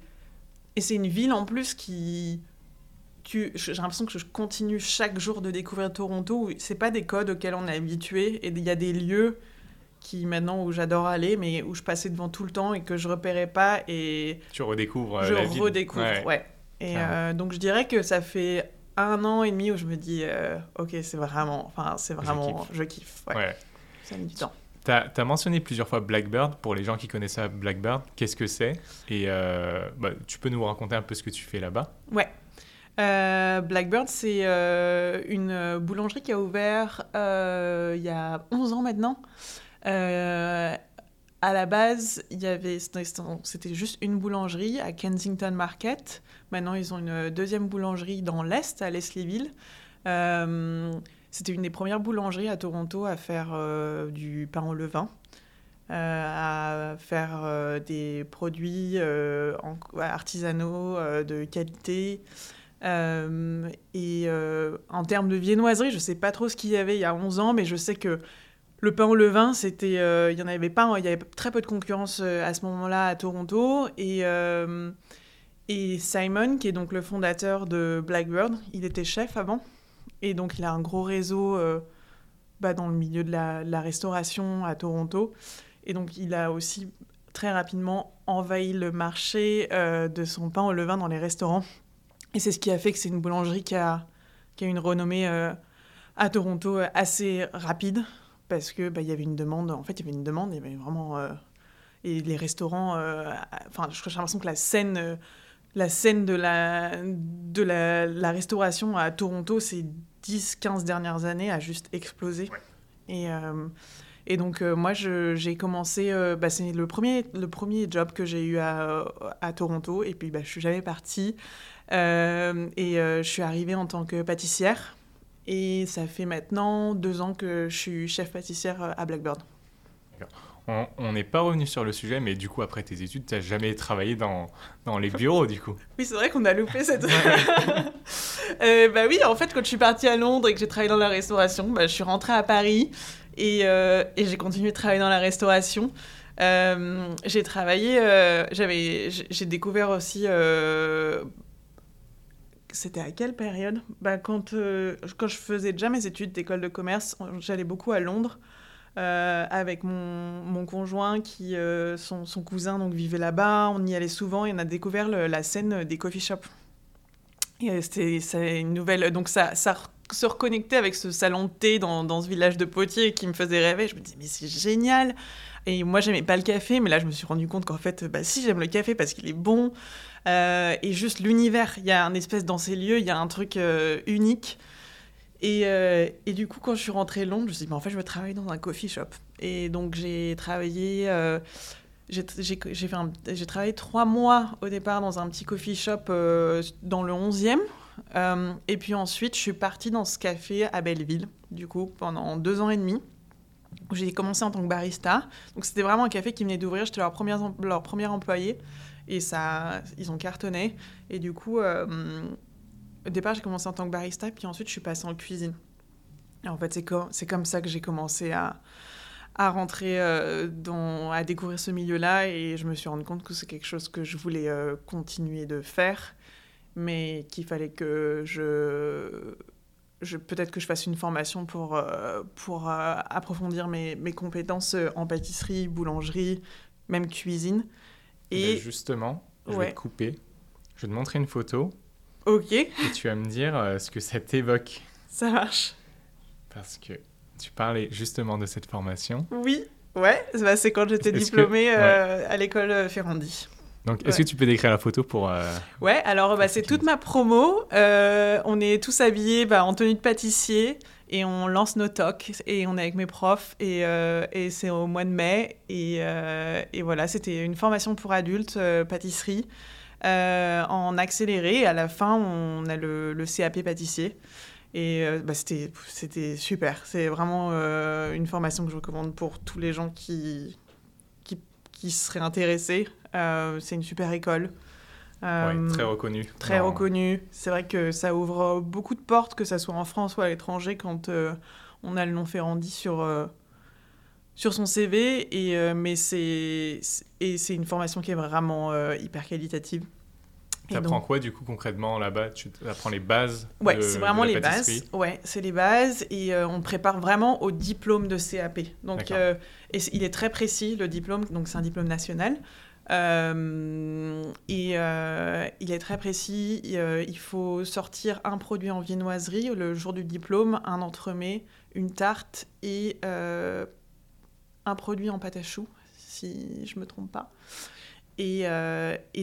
et c'est une ville en plus qui tu- j'ai l'impression que je continue chaque jour de découvrir Toronto. C'est pas des codes auxquels on est habitué. Et il y a des lieux qui maintenant où j'adore aller, mais où je passais devant tout le temps et que je repérais pas. Et tu redécouvres euh, je la ville. redécouvre. Ouais. Ouais. Et euh, donc je dirais que ça fait un an et demi où je me dis, euh, ok, c'est vraiment, enfin, c'est vraiment, je kiffe. ouais. Ouais. Ça a mis du temps. Tu as, mentionné plusieurs fois Blackbird. Pour les gens qui connaissent ça, Blackbird, qu'est-ce que c'est? Et euh, bah, tu peux nous raconter un peu ce que tu fais là-bas? Ouais. Euh, Blackbird, c'est euh, une boulangerie qui a ouvert euh, il y a 11 ans maintenant. Euh, à la base, il y avait, c'était juste une boulangerie à Kensington Market. Maintenant, ils ont une deuxième boulangerie dans l'Est, à Leslieville. Euh, c'était une des premières boulangeries à Toronto à faire euh, du pain au levain, euh, à faire euh, des produits euh, artisanaux euh, de qualité. Euh, et euh, en termes de viennoiserie, je ne sais pas trop ce qu'il y avait il y a 11 ans, mais je sais que le pain au levain, c'était, euh, il y en avait pas, il y avait très peu de concurrence euh, à ce moment-là à Toronto. Et, euh, Simon, qui est donc le fondateur de Blackbird, il était chef avant. Et donc il a un gros réseau euh, bah, dans le milieu de la, restauration à Toronto. Et donc il a aussi très rapidement envahi le marché euh, de son pain au levain dans les restaurants. Et c'est ce qui a fait que c'est une boulangerie qui a, qui a une renommée euh, à Toronto euh, assez rapide parce que bah, y avait une demande. En fait, il y avait une demande. Il y avait vraiment euh, et les restaurants. Enfin, j'ai l'impression que la scène, la scène de la de la, la restauration à Toronto ces 10-15 dernières années a juste explosé. Et et donc, euh, moi, j'ai commencé. euh, bah, c'est le premier, le premier job que j'ai eu à, à Toronto. Et puis, bah, je suis jamais partie. Euh, et euh, je suis arrivée en tant que pâtissière. Et ça fait maintenant deux ans que je suis chef pâtissière euh, à Blackbird. On on n'est pas revenu sur le sujet, mais du coup, après tes études, tu n'as jamais travaillé dans, dans les bureaux, du coup. Oui, c'est vrai qu'on a loupé cette. Euh, bah oui, en fait, quand je suis partie à Londres et que j'ai travaillé dans la restauration, bah, je suis rentrée à Paris et, euh, et j'ai continué de travailler dans la restauration. Euh, j'ai travaillé, euh, j'avais, j'ai découvert aussi. C'était à quelle période? Bah, quand, quand je faisais déjà mes études d'école de commerce, j'allais beaucoup à Londres. avec mon, mon conjoint qui son, cousin donc vivait là-bas on y allait souvent et on a découvert la scène des coffee shops c'était une nouvelle donc ça ça se reconnectait avec ce salon de thé dans, dans ce village de potiers qui me faisait rêver je me disais mais c'est génial et moi j'aimais pas le café mais là je me suis rendu compte qu'en fait bah si j'aime le café parce qu'il est bon Euh, et juste l'univers il y a un espèce dans ces lieux il y a un truc euh, unique et, euh, et du coup, quand je suis rentrée de Londres, je me suis dit, mais en fait, je veux travailler dans un coffee shop. Et donc, j'ai travaillé, j'ai travaillé trois mois au départ dans un petit coffee shop dans le 11e. Euh, et puis ensuite, je suis partie dans ce café à Belleville, du coup, pendant deux ans et demi. où J'ai commencé en tant que barista. Donc, c'était vraiment un café qui venait d'ouvrir. J'étais leur, première em- leur premier employé. Et ça, ils ont cartonné. Et du coup, euh, au départ, j'ai commencé en tant que barista, puis ensuite, je suis passée en cuisine. Et en fait, c'est comme, ça que j'ai commencé à, à rentrer euh, dans, à découvrir ce milieu-là, et je me suis rendu compte que c'est quelque chose que je voulais continuer de faire, mais qu'il fallait que je, je peut-être que je fasse une formation pour, euh, pour euh, approfondir mes, mes compétences euh, en pâtisserie, boulangerie, même cuisine. Et justement, je Ouais. vais te couper. Je vais te montrer une photo ok, et tu vas me dire ce que ça t'évoque. ça marche. Parce que tu parlais justement de cette formation. Oui, ouais, bah, c'est quand j'étais que- diplômée euh, à l'école Ferrandi. Donc, est-ce Ouais. que tu peux décrire la photo pour. euh, Ouais, alors bah, c'est toute ma promo. Euh, on est tous habillés bah, en tenue de pâtissier. et on lance nos talks et on est avec mes profs et, et c'est au mois de mai et, et voilà c'était une formation pour adultes pâtisserie en accéléré à la fin on a le, le CAP pâtissier et bah, c'était super c'est vraiment une formation que je recommande pour tous les gens qui qui, qui seraient intéressés c'est une super école euh, très reconnu. Très reconnu. C'est vrai que ça ouvre beaucoup de portes, que ce soit en France ou à l'étranger, quand euh, on a le nom Ferrandi sur, euh, sur son CV. Et, mais c'est une formation qui est vraiment hyper qualitative. Tu apprends quoi du coup concrètement là-bas? Tu apprends les bases Ouais, c'est vraiment les bases. Ouais, c'est les bases et on prépare vraiment au diplôme de CAP. Donc, et il est très précis le diplôme, donc c'est un diplôme national. Euh, et euh, il est très précis. Euh, il faut sortir un produit en viennoiserie le jour du diplôme, un entremets, une tarte et un produit en pâte à choux, si je me trompe pas. Et,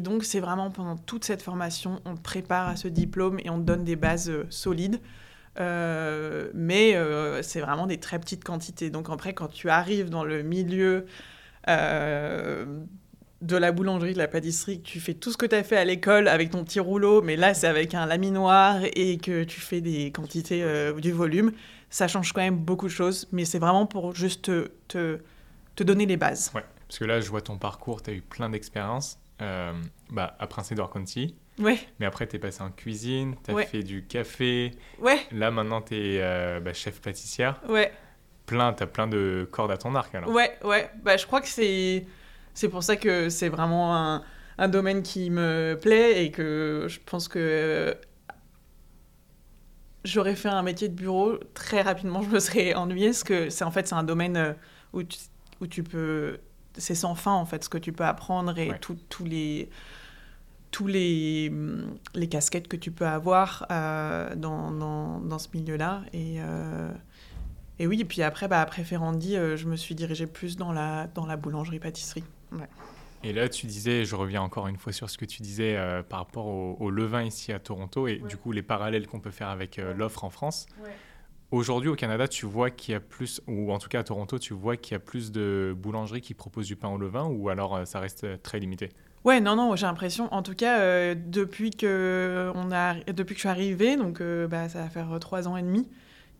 donc, c'est vraiment pendant toute cette formation, on prépare à ce diplôme et on donne des bases solides. mais c'est vraiment des très petites quantités. Donc après, quand tu arrives dans le milieu de la boulangerie, de la pâtisserie, que tu fais tout ce que tu as fait à l'école avec ton petit rouleau, mais là c'est avec un laminoir et que tu fais des quantités euh, du volume, ça change quand même beaucoup de choses, mais c'est vraiment pour juste te, te, donner les bases. Ouais, parce que là je vois ton parcours, tu as eu plein d'expériences. Euh, bah, à Prince-Édouard County. Ouais. Mais après, tu es passé en cuisine, tu as fait du café. Ouais. Là, maintenant, tu es euh, bah, chef pâtissière. Ouais. Plein, tu as plein de cordes à ton arc alors. Ouais, ouais. Bah, je crois que c'est c'est pour ça que c'est vraiment un, un, domaine qui me plaît et que je pense que j'aurais fait un métier de bureau très rapidement, je me serais ennuyée parce que c'est en fait c'est un domaine euh, où tu, où tu peux c'est sans fin en fait ce que tu peux apprendre et tous les tous les, les casquettes que tu peux avoir euh, dans, dans, dans, ce milieu-là et euh, et oui, et puis après, bah, après Ferrandi, je me suis dirigée plus dans la, dans la boulangerie-pâtisserie. Et là, tu disais, je reviens encore une fois sur ce que tu disais euh, par rapport au, levain ici à Toronto et du coup les parallèles qu'on peut faire avec euh, l'offre en France. Aujourd'hui au Canada, tu vois qu'il y a plus, ou en tout cas à Toronto, tu vois qu'il y a plus de boulangeries qui proposent du pain au levain ou alors euh, ça reste très limité? Ouais, non, non, j'ai l'impression, en tout cas, depuis, que on a, depuis que je suis arrivée, donc bah, ça va faire trois ans et demi,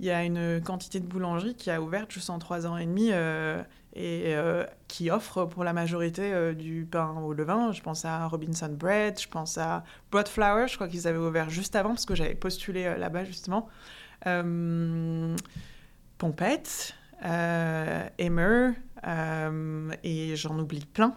il y a une quantité de boulangeries qui a ouvert juste en trois ans et demi et euh, qui offre pour la majorité euh, du pain au levain. Je pense à Robinson Bread, je pense à Broad Flower, je crois qu'ils avaient ouvert juste avant parce que j'avais postulé euh, là-bas justement. Pompette, Emmer, et j'en oublie plein.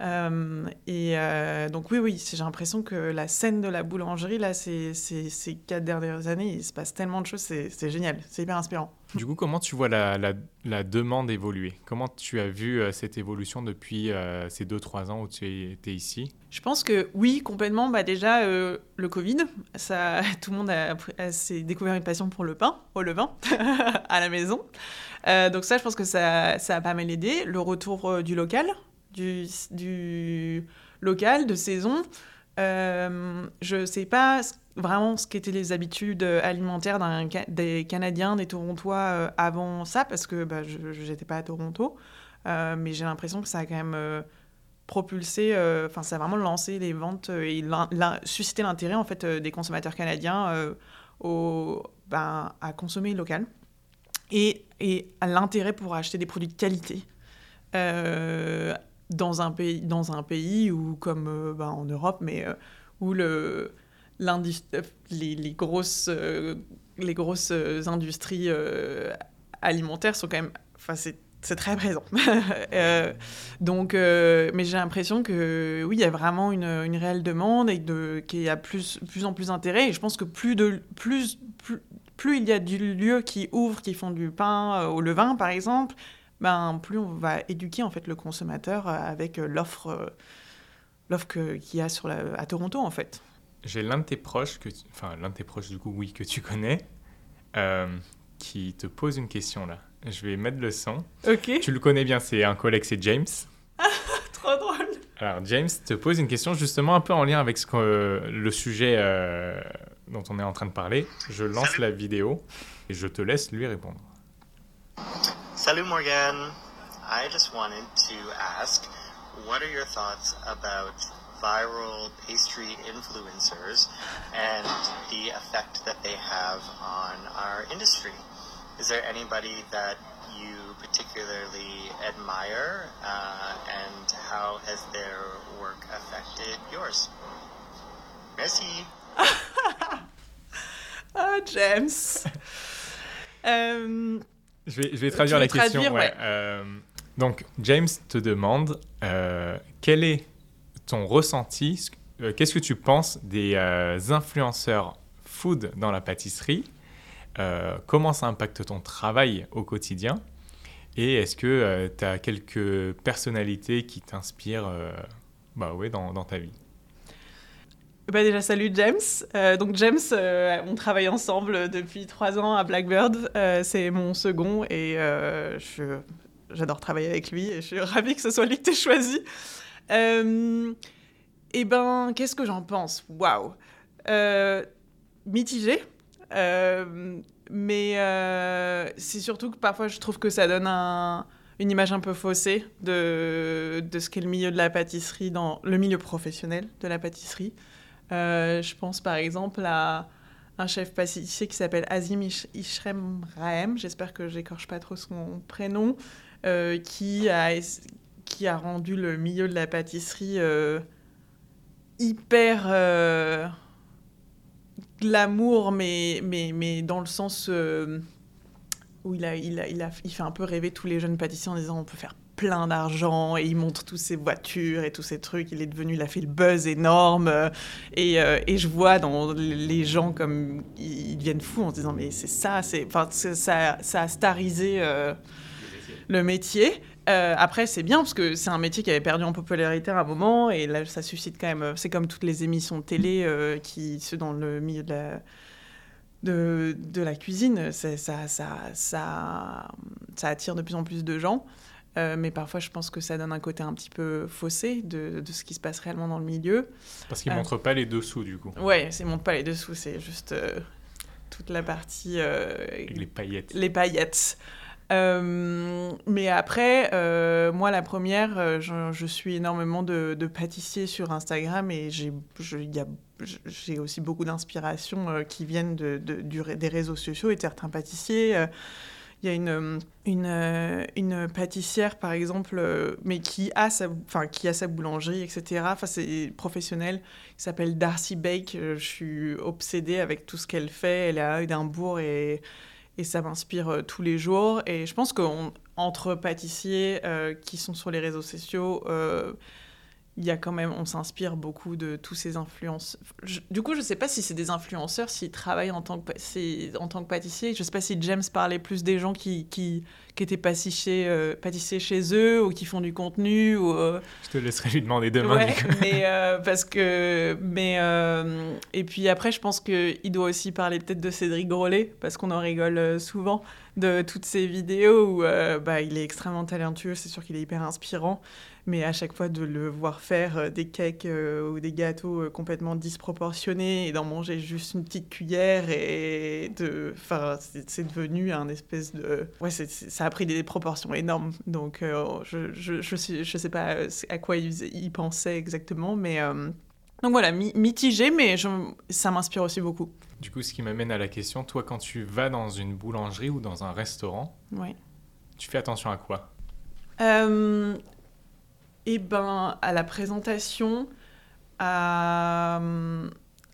Euh, et euh, donc oui, oui, j'ai l'impression que la scène de la boulangerie, là, ces, ces, ces, quatre dernières années, il se passe tellement de choses, c'est génial, c'est hyper inspirant. Du coup, comment tu vois la, la, demande évoluer? Comment tu as vu euh, cette évolution depuis ces deux, trois ans où tu étais ici? Je pense que oui, complètement. Bah, déjà, le Covid, ça, tout le monde a, a découvert une passion pour le pain, au levain, à la maison. donc ça, je pense que ça, ça a pas mal aidé. Le retour du local, du, local, de saison. Euh, je ne sais pas vraiment ce qu'étaient les habitudes alimentaires des Canadiens, des Torontois euh, avant ça, parce que bah, je n'étais pas à Toronto. Euh, mais j'ai l'impression que ça a quand même propulsé, enfin ça a vraiment lancé les ventes et suscité l'intérêt en fait des consommateurs canadiens ben, à consommer local et, et à l'intérêt pour acheter des produits de qualité dans un pays, dans un pays où, comme euh, bah, en Europe, mais euh, où le, les, grosses, euh, les grosses industries alimentaires sont quand même. Enfin, c'est très présent. donc, mais j'ai l'impression que oui, il y a vraiment une, réelle demande et qu'il y a plus, plus en plus d'intérêt. Et je pense que plus, il y a du lieu qui ouvrent, qui font du pain au levain, par exemple, ben, plus on va éduquer en fait le consommateur euh, avec euh, l'offre euh, l'offre qu'il y a sur la, à Toronto en fait. J'ai l'un de tes proches, que enfin l'un de tes proches du coup oui que tu connais, qui te pose une question là. Je vais mettre le son. Ok. Tu le connais bien, c'est un collègue, c'est James. Trop drôle. Alors James te pose une question justement un peu en lien avec ce que, le sujet dont on est en train de parler, je lance la vidéo et je te laisse lui répondre. Salut Morgan. I just wanted to ask, what are your thoughts about viral pastry influencers and the effect that they have on our industry? Is there anybody that you particularly admire, uh, and how has their work affected yours? Merci. ah, James. euh, je, vais, je vais traduire la question. traduire, ouais. Euh, donc, James te demande euh, quel est ton ressenti, euh, qu'est-ce que tu penses des influenceurs food dans la pâtisserie? Comment ça impacte ton travail au quotidien? Et est-ce que tu as quelques personnalités qui t'inspirent bah ouais, dans, dans ta vie? Bah déjà, salut James. Euh, donc James, euh, on travaille ensemble depuis trois ans à Blackbird. Euh, c'est mon second et je- j'adore travailler avec lui et je suis ravie que ce soit lui que tu choisi. Et ben, qu'est-ce que j'en pense? Waouh Mitigé. Mais c'est surtout que parfois je trouve que ça donne un- une image un peu faussée de, de ce qu'est le milieu de la pâtisserie, dans le milieu professionnel de la pâtisserie. Euh, je pense par exemple à un chef pâtissier qui s'appelle Azim Ish- Ishrem Rahem, j'espère que j'écorche pas trop son prénom, euh, qui, a, rendu le milieu de la pâtisserie euh, hyper glamour, mais, dans le sens où il, il fait un peu rêver tous les jeunes pâtissiers en disant on peut faire plein d'argent et il montre toutes ses voitures et tous ces trucs. Il est devenu, il a fait le buzz énorme euh, et, euh, et je vois dans les gens comme ils, deviennent fous en se disant mais c'est ça, ça, ça a starisé euh, le métier. Après, c'est bien parce que c'est un métier qui avait perdu en popularité à un moment et là, ça suscite quand même. C'est comme toutes les émissions de télé qui, ceux dans le milieu de la, de, de la cuisine, ça, ça, ça, ça attire de plus en plus de gens. Euh, mais parfois, je pense que ça donne un côté un petit peu faussé de, de ce qui se passe réellement dans le milieu. Parce qu'ils Euh. montrent pas les dessous du coup, Ouais, c'est monte pas les dessous, c'est juste euh, toute la partie euh, avec les paillettes. les paillettes. Mais après, moi, la première, je, je suis énormément de, de pâtissiers sur Instagram et j'ai aussi beaucoup d'inspiration euh, qui viennent de, de- du ré- des réseaux sociaux et de certains pâtissiers. Il y a une, une, pâtissière, par exemple, euh, mais qui a, sa, enfin, qui a sa boulangerie, etc. Enfin, c'est professionnel, qui s'appelle Darcy Bake. Euh, Je suis obsédée avec tout ce qu'elle fait. Elle est à Édimbourg et et ça m'inspire euh, tous les jours. Et je pense qu'entre pâtissiers qui sont sur les réseaux sociaux, il y a quand même, on s'inspire beaucoup de tous ces influences. Je- du coup, je sais pas si c'est des influenceurs, s'ils travaillent en tant que, en tant que pâtissier. Je sais pas si James parlait plus des gens qui, qui, qui étaient pâtissiers, euh, pâtissiers chez eux ou qui font du contenu. Ou, euh, Je te laisserai lui demander demain. Ouais, mais euh, parce que mais et puis après je pense que il doit aussi parler peut-être de Cédric Grolet parce qu'on en rigole souvent de toutes ces vidéos où bah, il est extrêmement talentueux c'est sûr qu'il est hyper inspirant mais à chaque fois de le voir faire euh, des cakes euh, ou des gâteaux euh, complètement disproportionnés et d'en manger juste une petite cuillère et de enfin c'est devenu un espèce de ouais ça a pris des proportions énormes. Donc euh, je, je, je, sais, je sais pas à quoi il, il pensait exactement mais euh, donc voilà mi- mitigé mais ça m'inspire aussi beaucoup. Du coup, ce qui m'amène à la question, toi, quand tu vas dans une boulangerie ou dans un restaurant, ouais. tu fais attention à quoi? Euh, et ben, à la présentation, à,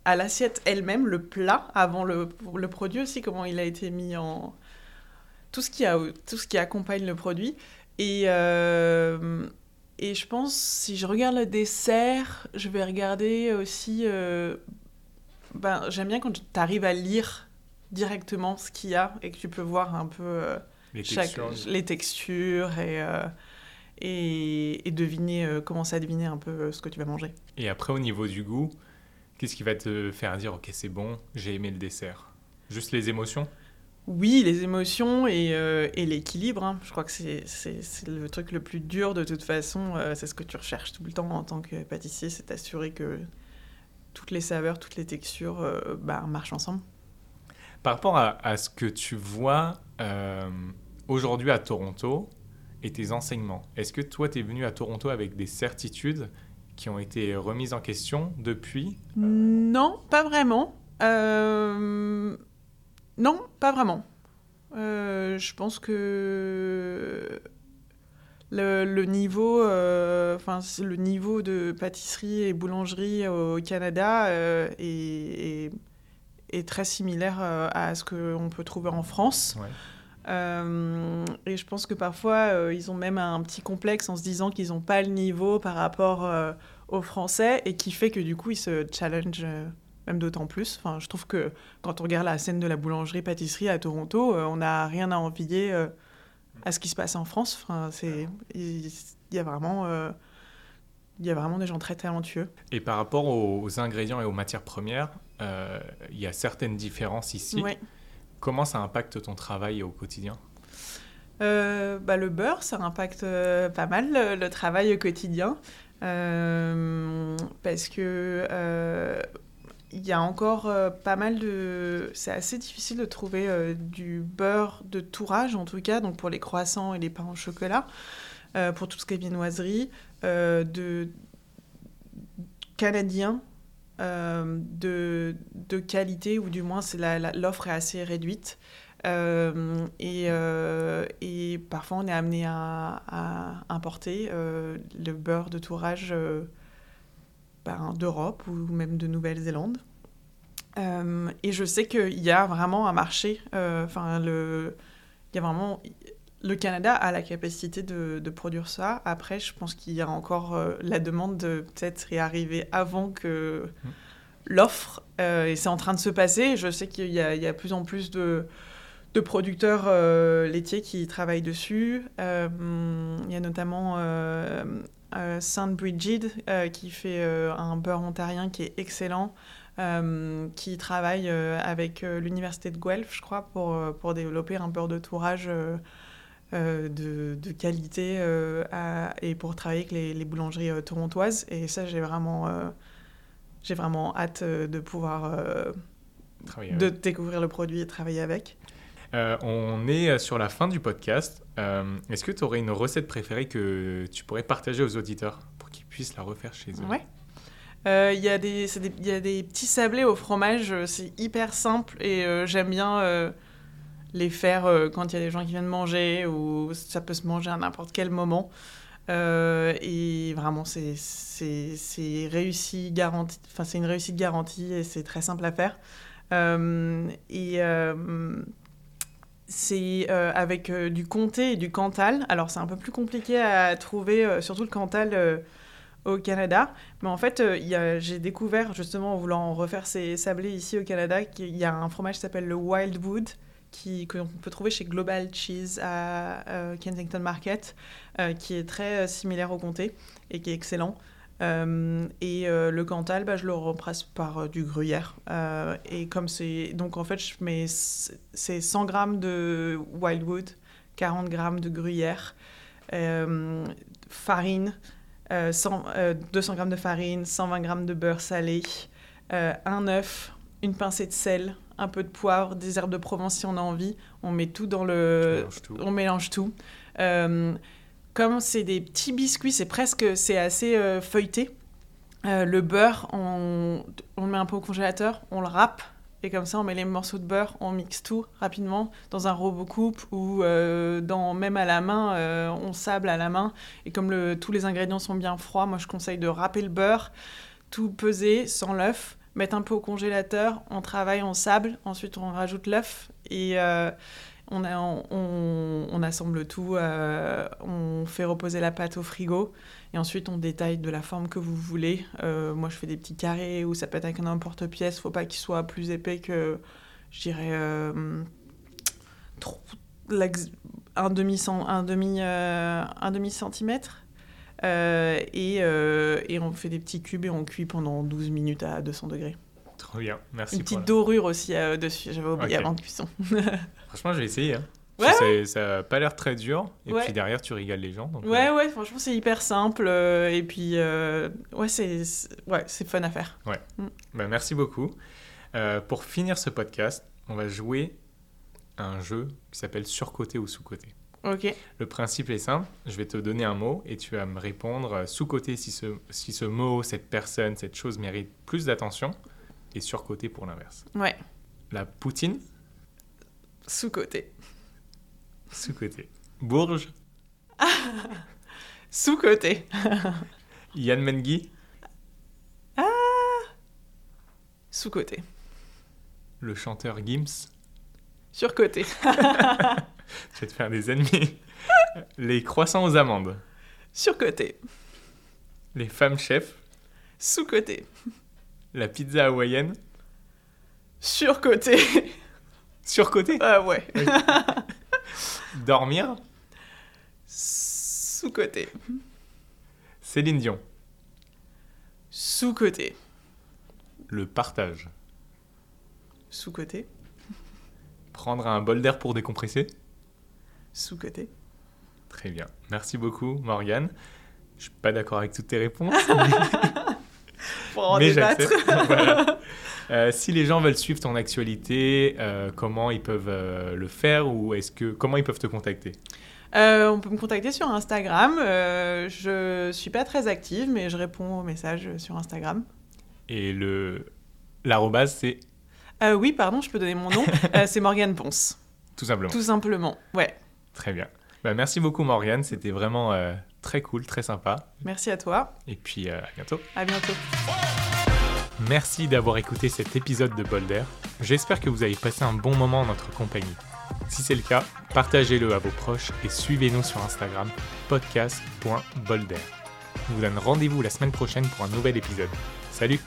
à l'assiette elle-même, le plat, avant le, le produit aussi, comment il a été mis en... Tout ce qui, a, tout ce qui accompagne le produit. Et, euh, et je pense, si je regarde le dessert, je vais regarder aussi... euh, ben, J'aime bien quand tu arrives à lire directement ce qu'il y a et que tu peux voir un peu... euh, Les chaque- textures les textures et, euh, et, et deviner, euh, commencer à deviner un peu euh, ce que tu vas manger. Et après, au niveau du goût, qu'est-ce qui va te faire dire, ok, c'est bon, j'ai aimé le dessert? Juste les émotions? Oui, les émotions et, euh, et l'équilibre. hein. Je crois que c'est le truc le plus dur de toute façon. euh, c'est ce que tu recherches tout le temps en tant que pâtissier, c'est t'assurer que toutes les saveurs, toutes les textures euh, bah, marchent ensemble. Par rapport à, à ce que tu vois aujourd'hui à Toronto et tes enseignements, est-ce que toi, tu es venu à Toronto avec des certitudes qui ont été remises en question depuis? Non, pas vraiment. Euh, Non, pas vraiment. Euh, je pense que le, le niveau, euh, enfin le niveau de pâtisserie et boulangerie au Canada est, est- est très similaire à ce qu'on peut trouver en France. Ouais. Euh, et je pense que parfois, euh, ils ont même un petit complexe en se disant qu'ils n'ont pas le niveau par rapport euh, aux Français et qui fait que du coup, ils se challenge euh, même d'autant plus. Enfin, je trouve que quand on regarde la scène de la boulangerie-pâtisserie à Toronto, on n'a rien à envier à ce qui se passe en France. Enfin, c'est, il y a vraiment... il y a vraiment des gens très talentueux. Et par rapport aux, aux ingrédients et aux matières premières, euh, il y a certaines différences ici. Ouais. Comment ça impacte ton travail au quotidien Euh, bah, le beurre, ça impacte euh, pas mal le, travail au quotidien. Euh, parce que il y a encore pas mal de. C'est assez difficile de trouver du beurre de tourage, en tout cas, donc pour les croissants et les pains au chocolat, pour tout ce qui est viennoiserie, de canadien. Euh, de, de qualité, ou du moins l'offre est assez réduite. Euh, et, euh, et parfois, on est amené à, importer le beurre de tourage ben, d'Europe ou même de Nouvelle-Zélande. Et je sais qu'il y a vraiment un marché. Enfin, le, il y a vraiment. Le Canada a la capacité de, de produire ça. Après, je pense qu'il y a encore euh, la demande de peut-être y arriver avant que Mm. l'offre. Euh, et c'est en train de se passer. Je sais qu'il y y a plus en plus de, de producteurs euh, laitiers qui travaillent dessus. Il y a notamment euh, euh, Saint Brigid qui fait un beurre ontarien qui est excellent, euh, qui travaille euh, avec euh, l'université de Guelph, je crois, pour, pour développer un beurre de tourage de, de qualité euh, à- et pour travailler avec les, les boulangeries euh, torontoises. Et ça, j'ai vraiment, euh, j'ai vraiment hâte euh, de pouvoir euh, de avec. découvrir le produit et travailler avec. Euh, on est sur la fin du podcast. Euh, Est-ce que tu aurais une recette préférée que tu pourrais partager aux auditeurs pour qu'ils puissent la refaire chez eux? Ouais. Euh, Il y, a des- c'est des- il y a des petits sablés au fromage, euh, c'est hyper simple et euh, j'aime bien euh, les faire euh, quand il y a des gens qui viennent manger ou ça peut se manger à n'importe quel moment. Euh, et vraiment, c'est- réussi, garanti. Enfin, c'est une réussite garantie et c'est très simple à faire. Euh, et c'est avec du comté et du cantal. Alors, c'est un peu plus compliqué à trouver, surtout le cantal au Canada. Mais en fait, j'ai découvert, justement, en voulant refaire ces sablés ici au Canada, qu'il y a un fromage qui s'appelle le Wildwood, qui, que l'on peut trouver chez Global Cheese à euh, Kensington Market, euh, qui est très euh, similaire au comté et qui est excellent. Et le Cantal, bah, je le remplace par du gruyère. Et comme c'est. Donc en fait. C'est 100 grammes de Wildwood, 40 grammes de gruyère, farine, euh, 100, euh, 200 grammes de farine, 120 grammes de beurre salé, un œuf, une pincée de sel, un peu de poivre, des herbes de Provence si on a envie. On met tout dans le. tout. On mélange tout. Euh, comme c'est des petits biscuits, c'est presque, c'est assez euh, feuilleté. Euh, le beurre, on, on le met un peu au congélateur, on le râpe, et comme ça, on met les morceaux de beurre, on mixe tout rapidement dans un robot coupe ou euh, dans, même à la main, euh, on sable à la main. Et comme le, tous les ingrédients sont bien froids, moi je conseille de râper le beurre, tout peser sans l'œuf, mettre un peu au congélateur, on travaille, on sable, ensuite on rajoute l'œuf et euh, on, assemble tout, euh, on fait reposer la pâte au frigo et ensuite on détaille de la forme que vous voulez. Euh, moi je fais des petits carrés ou ça peut être avec un emporte-pièce, faut pas qu'il soit plus épais que, je dirais, un demi centimètre. Euh, et, euh, et on fait des petits cubes et on cuit pendant 12 minutes à 200 degrés. Trop bien, merci. Une petite dorure aussi euh, dessus, j'avais oublié avant cuisson. Franchement, je vais essayer. hein. Ouais, ça, ça a pas l'air très dur. Et Ouais. puis derrière, tu régales les gens. donc, Ouais, ouais, franchement, c'est hyper simple. euh, et puis, euh, ouais, c'est ouais, fun à faire. bah, merci beaucoup. Pour finir ce podcast, on va jouer à un jeu qui s'appelle surcoté ou sous-côté. Le principe est simple, je vais te donner un mot et tu vas me répondre euh, sous-côté si ce, si ce mot, cette personne, cette chose mérite plus d'attention et surcoté pour l'inverse. ouais, La poutine, sous-côté. sous-côté. Bourges, Sous-côté. Yann Mengi, Sous-côté. le chanteur Gims, Sur-côté. je vais te faire des ennemis. Les croissants aux amandes, Sur-côté. les femmes chefs, Sous-côté. la pizza hawaïenne, Sur-côté. surcoté, Ah ouais. dormir, Sous-côté. Céline Dion, Sous-côté. le partage, Sous-côté. prendre un bol d'air pour décompresser. Sous-côté. Très bien. Merci beaucoup, Morgane. Je suis pas d'accord avec toutes tes réponses, Pour en mais débattre. Voilà. Euh, si les gens veulent suivre ton actualité, euh, comment ils peuvent euh, le faire ou est-ce que comment ils peuvent te contacter? On peut me contacter sur Instagram. Je suis pas très active, mais je réponds aux messages sur Instagram. Et le l'arrobase c'est oui, pardon, je peux donner mon nom. C'est Morgane Ponce. tout simplement. Tout simplement. Ouais. Très bien. Bah, merci beaucoup Morgane, c'était vraiment euh, très cool, très sympa. Merci à toi. Et puis euh, à bientôt. À bientôt. Merci d'avoir écouté cet épisode de Bolder. J'espère que vous avez passé un bon moment en notre compagnie. Si c'est le cas, partagez-le à vos proches et suivez-nous sur Instagram podcast.bolder. Je vous donne rendez-vous la semaine prochaine pour un nouvel épisode. Salut